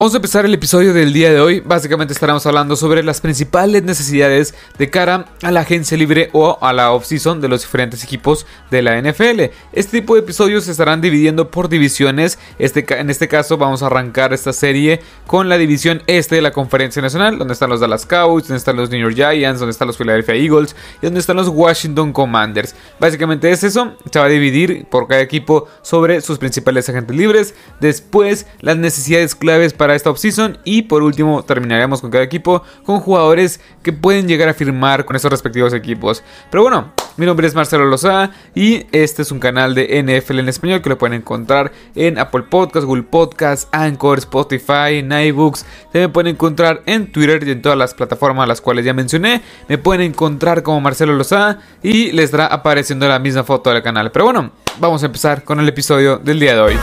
Vamos a empezar el episodio del día de hoy. Básicamente estaremos hablando sobre las principales necesidades de cara a la agencia libre o a la off-season de los diferentes equipos de la NFL. Este tipo de episodios se estarán dividiendo por divisiones. Este, en este caso vamos a arrancar esta serie con la división este de la Conferencia Nacional, donde están los Dallas Cowboys, donde están los New York Giants, donde están los Philadelphia Eagles y donde están los Washington Commanders. Básicamente es eso. Se va a dividir por cada equipo sobre sus principales agentes libres. Después las necesidades claves para esta offseason. Y por último, terminaremos con cada equipo con jugadores que pueden llegar a firmar con esos respectivos equipos. Pero bueno, mi nombre es Marcelo Lozada y este es un canal de NFL en español que lo pueden encontrar en Apple Podcasts, Google Podcasts, Anchor, Spotify, Nightbooks. También pueden encontrar en Twitter y en todas las plataformas las cuales ya mencioné. Me pueden encontrar como Marcelo Lozada y les estará apareciendo la misma foto del canal. Pero bueno, vamos a empezar con el episodio del día de hoy.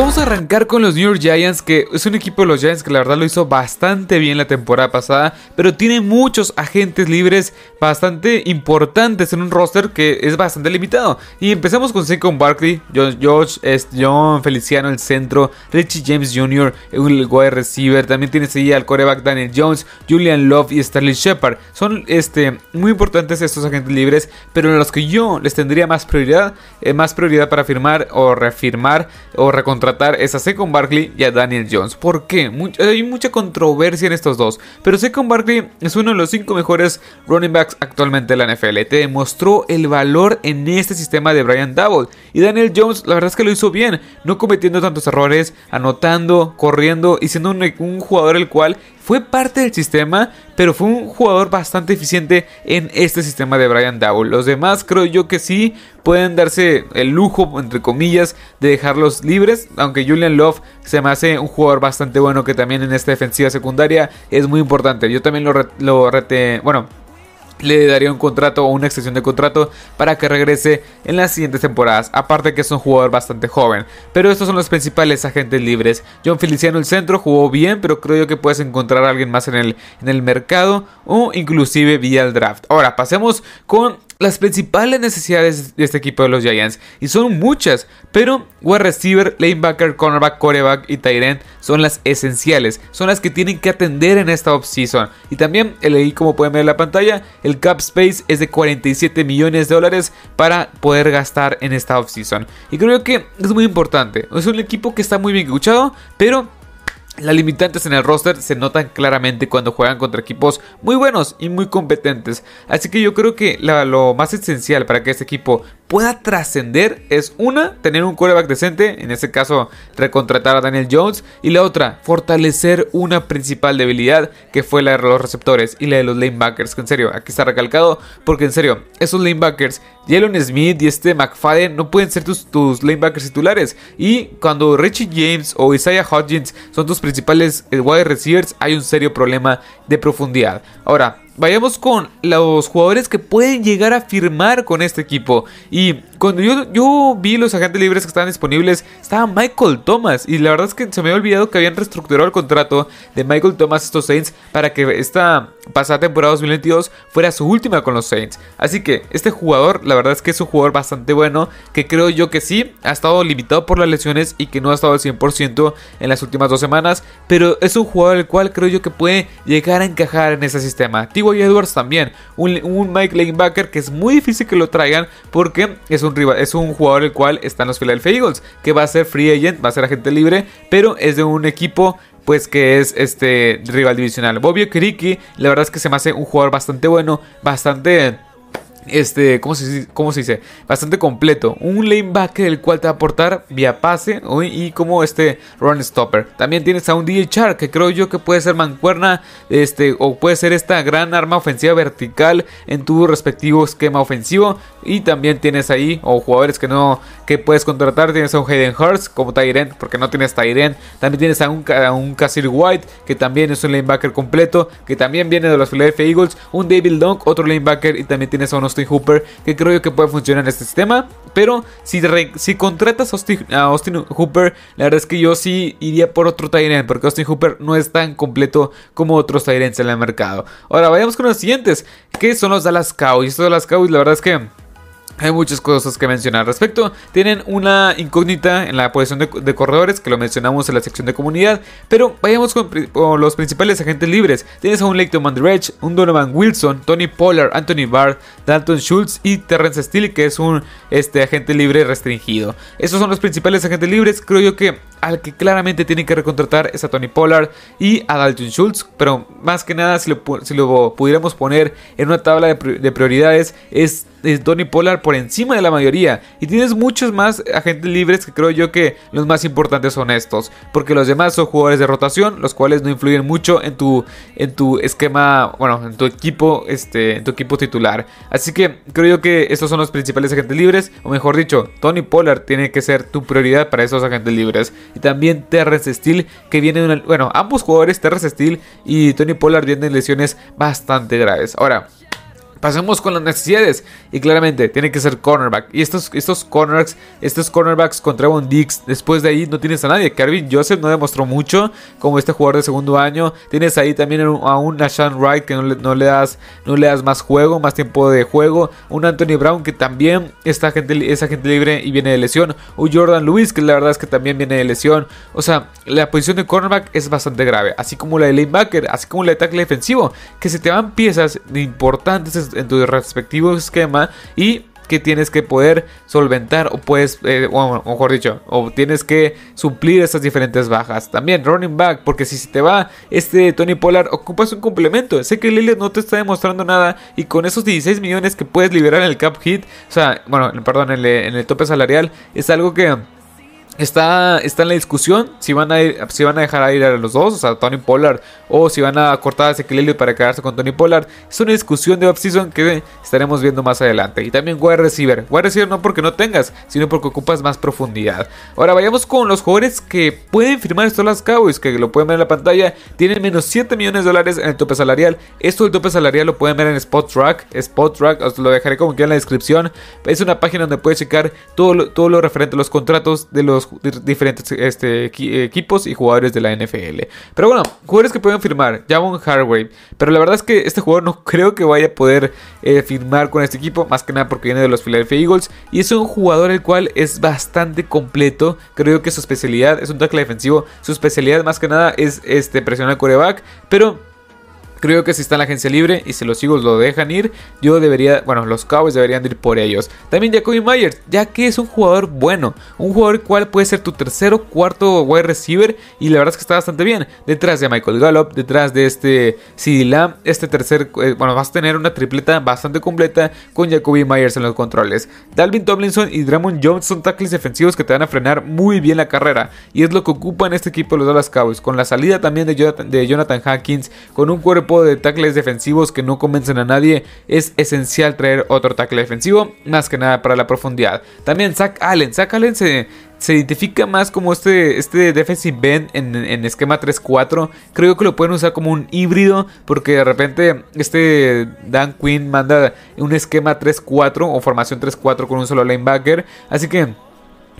Vamos a arrancar con los New York Giants, que es un equipo de los Giants que la verdad lo hizo bastante bien la temporada pasada, pero tiene muchos agentes libres bastante importantes en un roster que es bastante limitado. Y empezamos con Saquon Barkley, George, John Feliciano, el centro, Richie James Jr., el wide receiver, también tienes ahí al coreback Daniel Jones, Julian Love y Stanley Shepard. Son este, muy importantes estos agentes libres, pero en los que yo les tendría más prioridad, eh, más prioridad para firmar o reafirmar o recontratar es a Secon Barkley y a Daniel Jones. ¿Por qué? hay mucha controversia en estos dos. Pero Secon Barkley es uno de los cinco mejores running backs actualmente de la NFL. Te demostró el valor en este sistema de Brian Double. Y Daniel Jones, la verdad es que lo hizo bien. No cometiendo tantos errores, anotando, corriendo y siendo un jugador el cual fue parte del sistema, pero fue un jugador bastante eficiente en este sistema de Brian Dowell. Los demás creo yo que sí pueden darse el lujo, entre comillas, de dejarlos libres, aunque Julian Love se me hace un jugador bastante bueno que también en esta defensiva secundaria es muy importante. Yo también lo, lo rete, bueno, le daría un contrato o una extensión de contrato para que regrese en las siguientes temporadas. Aparte que es un jugador bastante joven. Pero estos son los principales agentes libres. John Feliciano el centro jugó bien, pero creo que puedes encontrar a alguien más en el, en el mercado o inclusive vía el draft. Ahora pasemos con las principales necesidades de este equipo de los Giants. Y son muchas. Pero wide receiver, lanebacker, cornerback, coreback y tight son las esenciales. Son las que tienen que atender en esta offseason. Y también, leí como pueden ver en la pantalla, el cap space es de 47 millones de dólares para poder gastar en esta offseason. Y creo que es muy importante. Es un equipo que está muy bien escuchado, pero las limitantes en el roster se notan claramente cuando juegan contra equipos muy buenos y muy competentes. Así que yo creo que lo más esencial para que este equipo pueda trascender es una, tener un quarterback decente, en este caso recontratar a Daniel Jones, y la otra, fortalecer una principal debilidad que fue la de los receptores y la de los lanebackers, que en serio, aquí está recalcado, porque en serio, esos lanebackers, Jalen Smith y este McFadden no pueden ser tus, tus lanebackers titulares, y cuando Richie James o Isaiah Hodgins son tus principales eh, wide receivers, hay un serio problema de profundidad. Ahora, vayamos con los jugadores que pueden llegar a firmar con este equipo. Y cuando yo, yo vi los agentes libres que estaban disponibles, estaba Michael Thomas. Y la verdad es que se me había olvidado que habían reestructurado el contrato de Michael Thomas estos Saints para que esta pasada temporada 2022 fuera su última con los Saints. Así que este jugador, la verdad es que es un jugador bastante bueno, que creo yo que sí, ha estado limitado por las lesiones y que no ha estado al 100% en las últimas dos semanas. Pero es un jugador el cual creo yo que puede llegar a encajar en ese sistema. Y Edwards también. Un, Mike Lanebacker que es muy difícil que lo traigan porque es un, rival, es un jugador el cual está en los Philadelphia Eagles. Que va a ser free agent, va a ser agente libre. Pero es de un equipo pues que es este rival divisional. Bobby Kiriki, la verdad es que se me hace un jugador bastante bueno, bastante este, ¿cómo se, ¿cómo se, dice? Bastante completo. Un lanebacker el cual te va a aportar vía pase y como este run stopper. También tienes a un DJ Char que creo yo que puede ser mancuerna este, o puede ser esta gran arma ofensiva vertical en tu respectivo esquema ofensivo. Y también tienes ahí, o jugadores que no que puedes contratar. Tienes a un Hayden Hurst como Tyrant, porque no tienes Tyrant. También tienes a un, a un White, que también es un lanebacker completo, que también viene de los Philadelphia Eagles. Un David Long, otro lanebacker. Y también tienes a un Hooper, que creo yo que puede funcionar en este sistema. Pero si, si contratas a Austin, Hooper, la verdad es que yo sí iría por otro Tyrant, porque Austin Hooper no es tan completo como otros Tyrants en el mercado. Ahora vayamos con los siguientes, que son los Dallas Cowboys. Estos Dallas Cowboys, la verdad es que hay muchas cosas que mencionar al respecto. Tienen una incógnita en la posición de, corredores, que lo mencionamos en la sección de comunidad. Pero vayamos con, los principales agentes libres. Tienes a un Leighton Manderech, un Donovan Wilson, Tony Pollard, Anthony Barr, Dalton Schultz y Terrence Steele, que es un este, agente libre restringido. Esos son los principales agentes libres. Creo yo que al que claramente tienen que recontratar es a Tony Pollard y a Dalton Schultz. Pero más que nada, si lo, si lo pudiéramos poner en una tabla de, prioridades, es, Tony Pollard por encima de la mayoría. Y tienes muchos más agentes libres que creo yo que los más importantes son estos. Porque los demás son jugadores de rotación, los cuales no influyen mucho en tu, en tu esquema, bueno, en tu equipo, este, en tu equipo titular. Así que creo yo que estos son los principales agentes libres. O mejor dicho, Tony Pollard tiene que ser tu prioridad para esos agentes libres y también Terrence Steele que viene de una, bueno, ambos jugadores, Terrence Steele y Tony Pollard vienen lesiones bastante graves. Ahora, Pasemos con las necesidades. Y claramente tiene que ser cornerback. Y estos, estos cornerbacks, estos cornerbacks contra Trevon Dix, después de ahí no tienes a nadie. Carvin Joseph no demostró mucho como este jugador de segundo año. Tienes ahí también a un Nashan Wright que no le, das, no le das más juego, más tiempo de juego. Un Anthony Brown que también está gente, es agente libre y viene de lesión. Un Jordan Lewis que la verdad es que también viene de lesión. O sea, la posición de cornerback es bastante grave. Así como la de linebacker, así como la de tackle defensivo. Que se te van piezas importantes en tu respectivo esquema y que tienes que poder solventar o puedes, eh, o mejor dicho, o tienes que suplir esas diferentes bajas. También running back, porque si se te va este Tony Pollard, ocupas un complemento. Sé que Lilith no te está demostrando nada y con esos 16 millones que puedes liberar en el cap hit, o sea, bueno, perdón, en el tope salarial, es algo que Está, está en la discusión si van, a si van a dejar ir a los dos, o sea, Tony Pollard, o si van a cortar a Ezequiel para quedarse con Tony Pollard. Es una discusión de offseason que estaremos viendo más adelante. Y también wide receiver. Wide receiver no porque no tengas, sino porque ocupas más profundidad. Ahora vayamos con los jugadores que pueden firmar estos las Cowboys, que lo pueden ver en la pantalla. Tienen menos 7 millones de dólares en el tope salarial. Esto del tope salarial lo pueden ver en Spot Track. Spot Track, os lo dejaré como que en la descripción. Es una página donde puedes checar todo todo lo referente a los contratos de los diferentes este, equipos y jugadores de la NFL. Pero bueno, jugadores que pueden firmar, Javon Hargrave. Pero la verdad es que este jugador no creo que vaya a poder eh, firmar con este equipo, más que nada porque viene de los Philadelphia Eagles. Y es un jugador el cual es bastante completo. Creo que su especialidad es un tackle defensivo. Su especialidad más que nada es este, presionar al coreback. Pero Creo que si está en la agencia libre y si los Eagles lo dejan ir, yo debería, bueno, los Cowboys deberían ir por ellos. También Jacoby Myers, ya que es un jugador bueno, un jugador cual puede ser tu tercero, cuarto wide receiver y la verdad es que está bastante bien. Detrás de Michael Gallup, detrás de este CD Lamb, este tercer, eh, bueno, vas a tener una tripleta bastante completa con Jacoby Myers en los controles. Dalvin Tomlinson y Dramon Jones son tackles defensivos que te van a frenar muy bien la carrera y es lo que ocupan este equipo los Dallas Cowboys, con la salida también de Jonathan, de Jonathan Hankins, con un cuerpo de tackles defensivos que no convencen a nadie, es esencial traer otro tackle defensivo, más que nada para la profundidad. También Zach Allen, Zach Allen se, se identifica más como este, este defensive bend en, en esquema 3-4. Creo que lo pueden usar como un híbrido porque de repente este Dan Quinn manda un esquema 3-4 o formación 3-4 con un solo linebacker. Así que...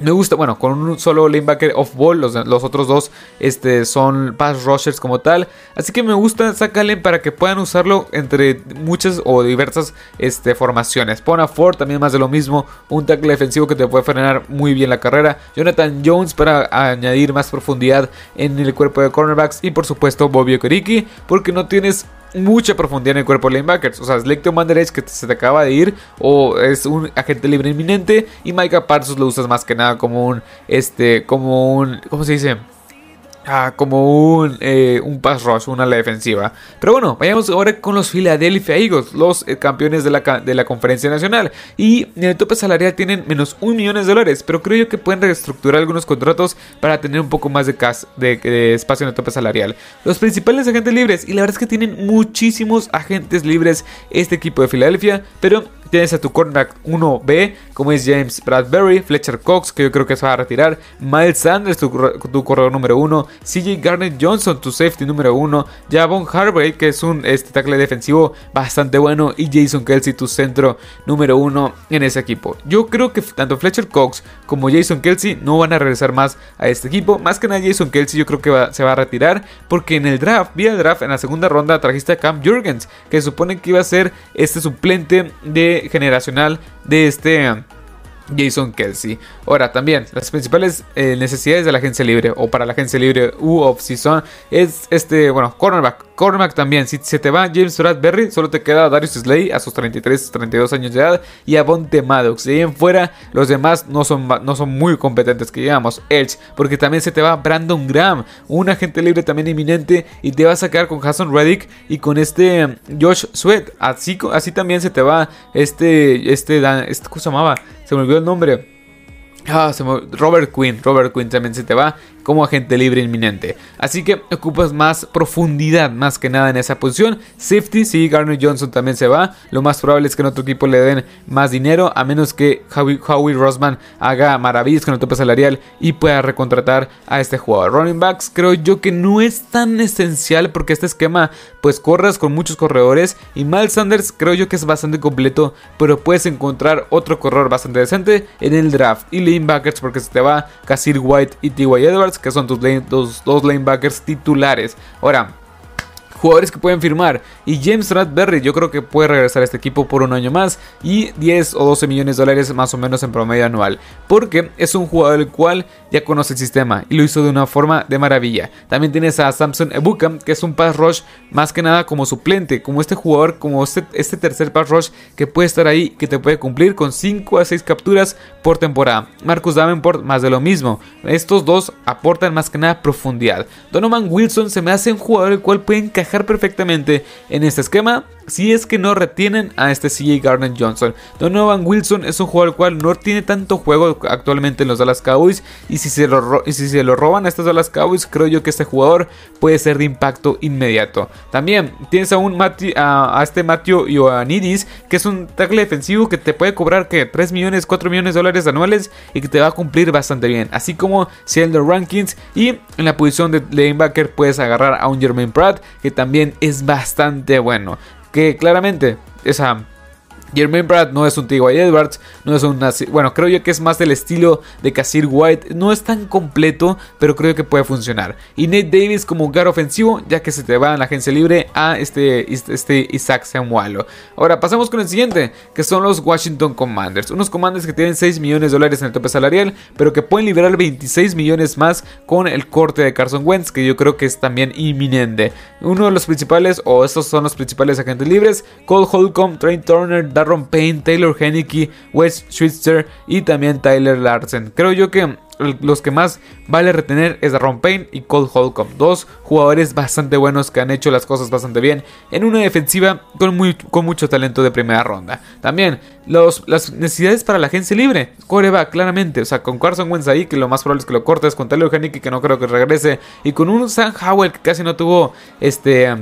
Me gusta, bueno, con un solo linebacker off ball, los, otros dos este, son pass rushers como tal. Así que me gusta sacarle para que puedan usarlo entre muchas o diversas este, formaciones. Pon a Ford también más de lo mismo, un tackle defensivo que te puede frenar muy bien la carrera. Jonathan Jones para añadir más profundidad en el cuerpo de cornerbacks. Y por supuesto Bobby Okereke, porque no tienes mucha profundidad en el cuerpo de linebackers. O sea, Slecton Manderech que se te acaba de ir o es un agente libre inminente y Micah Parsons lo usas más que nada como un, este, como un, ¿cómo se dice? Ah, como un, eh, un pass rush, una ala defensiva. Pero bueno, vayamos ahora con los Philadelphia Eagles, los eh, campeones de la, de la conferencia nacional. Y en el tope salarial tienen menos un millón de dólares, pero creo yo que pueden reestructurar algunos contratos para tener un poco más de, de, espacio en el tope salarial. Los principales agentes libres, y la verdad es que tienen muchísimos agentes libres este equipo de Filadelfia, pero Tienes a tu cornerback 1B, como es James Bradbury, Fletcher Cox, que yo creo que se va a retirar, Miles Sanders, tu, corredor número 1, CJ Garnett Johnson, tu safety número uno, Javon Harvey, que es un este, tackle defensivo bastante bueno, y Jason Kelsey, tu centro número uno en ese equipo. Yo creo que tanto Fletcher Cox como Jason Kelsey no van a regresar más a este equipo. Más que nada Jason Kelsey yo creo que se va a retirar porque en el draft, vía draft, en la segunda ronda trajiste a Cam Jurgens, que supone que iba a ser este suplente de generacional de este... Jason Kelsey. Ahora, también, las principales eh, necesidades de la agencia libre o para la agencia libre u off-season es este, bueno, cornerback. Cornerback también. Si se te va James Bradbury, solo te queda Darius Slay a sus 33, 32 años de edad y a Bonte Maddox. De ahí en fuera, los demás no son, no son muy competentes, que digamos. Edge, porque también se te va Brandon Graham, un agente libre también inminente, y te vas a quedar con Hassan Reddick y con este um, Josh Sweat. Así, así también se te va este, este, este, ¿cómo se llamaba? Se me olvidó el nombre. Ah, se me... Robert Quinn. Robert Quinn también se te va como agente libre inminente. Así que ocupas más profundidad, más que nada en esa posición. Safety, si Garner Johnson también se va. Lo más probable es que en otro equipo le den más dinero, a menos que Howie, Howie Rosman haga maravillas con el tope salarial y pueda recontratar a este jugador. Running backs, creo yo que no es tan esencial porque este esquema, pues corras con muchos corredores. Y Miles Sanders, creo yo que es bastante completo, pero puedes encontrar otro corredor bastante decente en el draft. Y lanebackers, porque se te va Casir White y T.Y. Edwards que son tus, dos, dos lanebackers titulares. Ahora, jugadores que pueden firmar. Y James Bradbury yo creo que puede regresar a este equipo por un año más y 10 o 12 millones de dólares más o menos en promedio anual. Porque es un jugador el cual ya conoce el sistema y lo hizo de una forma de maravilla. También tienes a Samson Ebuka que es un pass rush más que nada como suplente, como este jugador, como este, este tercer pass rush que puede estar ahí, que te puede cumplir con 5 a 6 capturas por temporada. Marcus Davenport más de lo mismo. Estos dos aportan más que nada profundidad. Donovan Wilson se me hace un jugador el cual puede encajar perfectamente en este esquema si es que no retienen a este CJ Garner Johnson. Donovan Wilson es un jugador cual no tiene tanto juego actualmente en los Dallas Cowboys y si se lo, si se lo roban a estos Dallas Cowboys creo yo que este jugador puede ser de impacto inmediato. También tienes a, un a, este Matthew Ioannidis que es un tackle defensivo que te puede cobrar que 3 millones, 4 millones de dólares anuales y que te va a cumplir bastante bien. Así como Sheldon Rankins y en la posición de lanebacker puedes agarrar a un Jermaine Pratt que también es bastante bueno. Que claramente esa Jermaine Brad no es un T.Y. Edwards, no es un bueno, creo yo que es más del estilo de Casir White, no es tan completo, pero creo que puede funcionar. Y Nate Davis como un ofensivo, ya que se te va en la agencia libre a este, este Isaac Samualo. Ahora pasamos con el siguiente, que son los Washington Commanders, unos Commanders que tienen 6 millones de dólares en el tope salarial, pero que pueden liberar 26 millones más con el corte de Carson Wentz, que yo creo que es también inminente. Uno de los principales, o estos son los principales agentes libres, Cole Holcomb, Trey Turner, Darren Payne, Taylor Henneke, Wes Schweitzer y también Tyler Larsen. Creo yo que los que más vale retener es Darren Payne y Cole Holcomb. Dos jugadores bastante buenos que han hecho las cosas bastante bien en una defensiva con, muy, con mucho talento de primera ronda. También los, las necesidades para la agencia libre. Coreback, claramente. O sea, con Carson Wentz ahí, que lo más probable es que lo cortes. Con Taylor Henneke, que no creo que regrese. Y con un Sam Howell que casi no tuvo este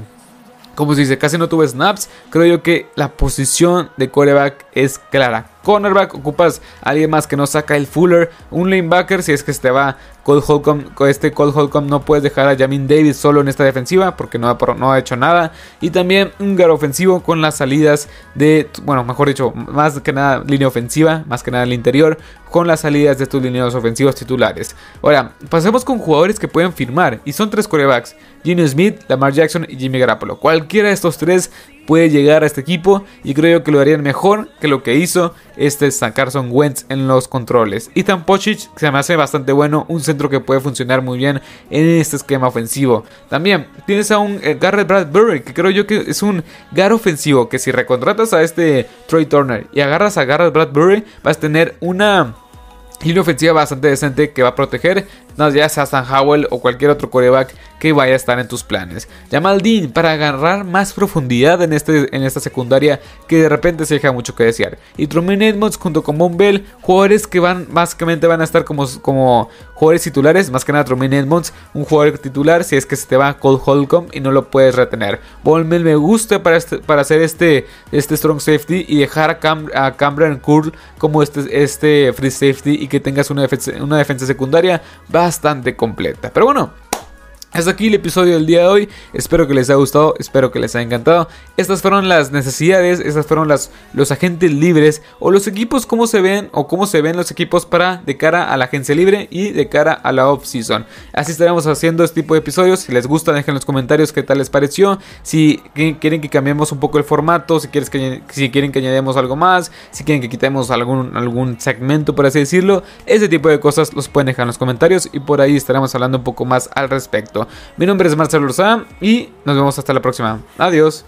como se dice, casi no tuve snaps. Creo yo que la posición de coreback es clara cornerback, ocupas a alguien más que no saca el Fuller, un linebacker, si es que se te va Cole Holcomb, este Cole Holcomb no puedes dejar a Jamin Davis solo en esta defensiva porque no ha, hecho nada. Y también un gar ofensivo con las salidas de, bueno, mejor dicho, más que nada línea ofensiva, más que nada el interior, con las salidas de tus lineos ofensivos titulares. Ahora, pasemos con jugadores que pueden firmar y son tres corebacks. Gino Smith, Lamar Jackson y Jimmy Garoppolo. Cualquiera de estos tres puede llegar a este equipo y creo que lo harían mejor que lo que hizo este Carson Wentz en los controles. Ethan Pochich se me hace bastante bueno, un centro que puede funcionar muy bien en este esquema ofensivo. También tienes a un eh, Garrett Bradbury que creo yo que es un gar ofensivo que si recontratas a este Troy Turner y agarras a Garrett Bradbury vas a tener una una ofensiva bastante decente que va a proteger ya sea Stan Howell o cualquier otro coreback que vaya a estar en tus planes. Jamal Dean para agarrar más profundidad en, este, en esta secundaria que de repente se deja mucho que desear. Y Truman Edmonds junto con Von Bell, jugadores que van básicamente van a estar como, como jugadores titulares, más que nada Truman Edmonds, un jugador titular si es que se te va Cole Holcomb y no lo puedes retener. Von Bell me gusta para, este, para hacer este, este strong safety y dejar a, Cam, a Cameron Curl como este, este free safety y que tengas una defensa, una defensa secundaria bastante completa. Pero bueno, Hasta aquí el episodio del día de hoy. Espero que les haya gustado, espero que les haya encantado. Estas fueron las necesidades, estas fueron las, los agentes libres o los equipos, cómo se ven o cómo se ven los equipos para de cara a la agencia libre y de cara a la off-season. Así estaremos haciendo este tipo de episodios. Si les gusta, dejen en los comentarios qué tal les pareció. Si quieren que cambiemos un poco el formato, si, si quieren que añadamos algo más, si quieren que quitemos algún, algún segmento, por así decirlo. Ese tipo de cosas los pueden dejar en los comentarios y por ahí estaremos hablando un poco más al respecto. Mi nombre es Marcelo Lozada y nos vemos hasta la próxima. Adiós.